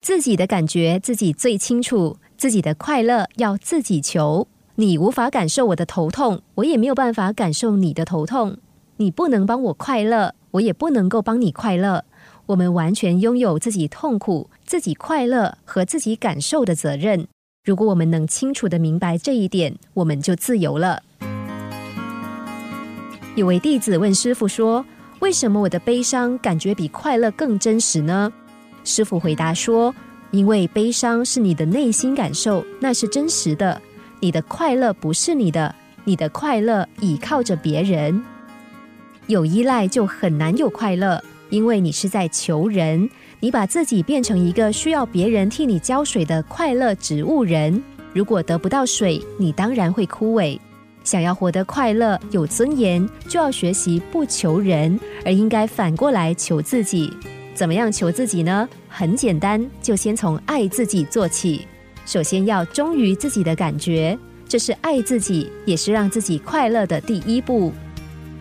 自己的感觉自己最清楚，自己的快乐要自己求。你无法感受我的头痛，我也没有办法感受你的头痛。你不能帮我快乐，我也不能够帮你快乐。我们完全拥有自己痛苦、自己快乐和自己感受的责任。如果我们能清楚的明白这一点，我们就自由了。有位弟子问师傅说：“为什么我的悲伤感觉比快乐更真实呢？”师傅回答说：“因为悲伤是你的内心感受，那是真实的。”你的快乐不是你的，你的快乐倚靠着别人。有依赖就很难有快乐，因为你是在求人，你把自己变成一个需要别人替你浇水的快乐植物人。如果得不到水，你当然会枯萎。想要活得快乐、有尊严，就要学习不求人，而应该反过来求自己。怎么样求自己呢？很简单，就先从爱自己做起。首先要忠于自己的感觉，这是爱自己，也是让自己快乐的第一步。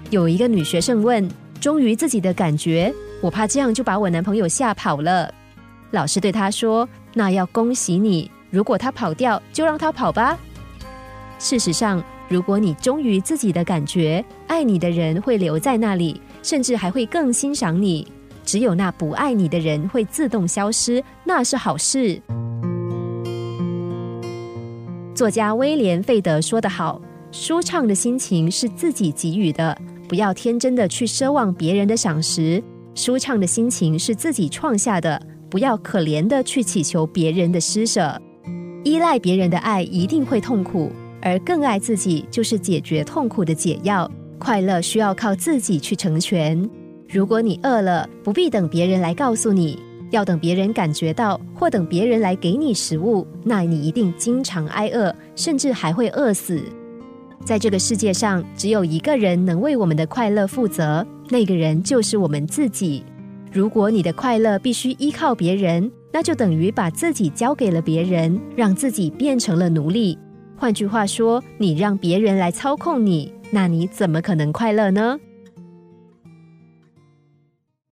有一个女学生问：“忠于自己的感觉，我怕这样就把我男朋友吓跑了。”老师对她说：“那要恭喜你，如果他跑掉，就让他跑吧。”事实上，如果你忠于自己的感觉，爱你的人会留在那里，甚至还会更欣赏你。只有那不爱你的人会自动消失，那是好事。作家威廉·费德说得好：“舒畅的心情是自己给予的，不要天真的去奢望别人的赏识；舒畅的心情是自己创下的，不要可怜的去祈求别人的施舍。依赖别人的爱一定会痛苦，而更爱自己就是解决痛苦的解药。快乐需要靠自己去成全。如果你饿了，不必等别人来告诉你。”要等别人感觉到，或等别人来给你食物，那你一定经常挨饿，甚至还会饿死。在这个世界上，只有一个人能为我们的快乐负责，那个人就是我们自己。如果你的快乐必须依靠别人，那就等于把自己交给了别人，让自己变成了奴隶。换句话说，你让别人来操控你，那你怎么可能快乐呢？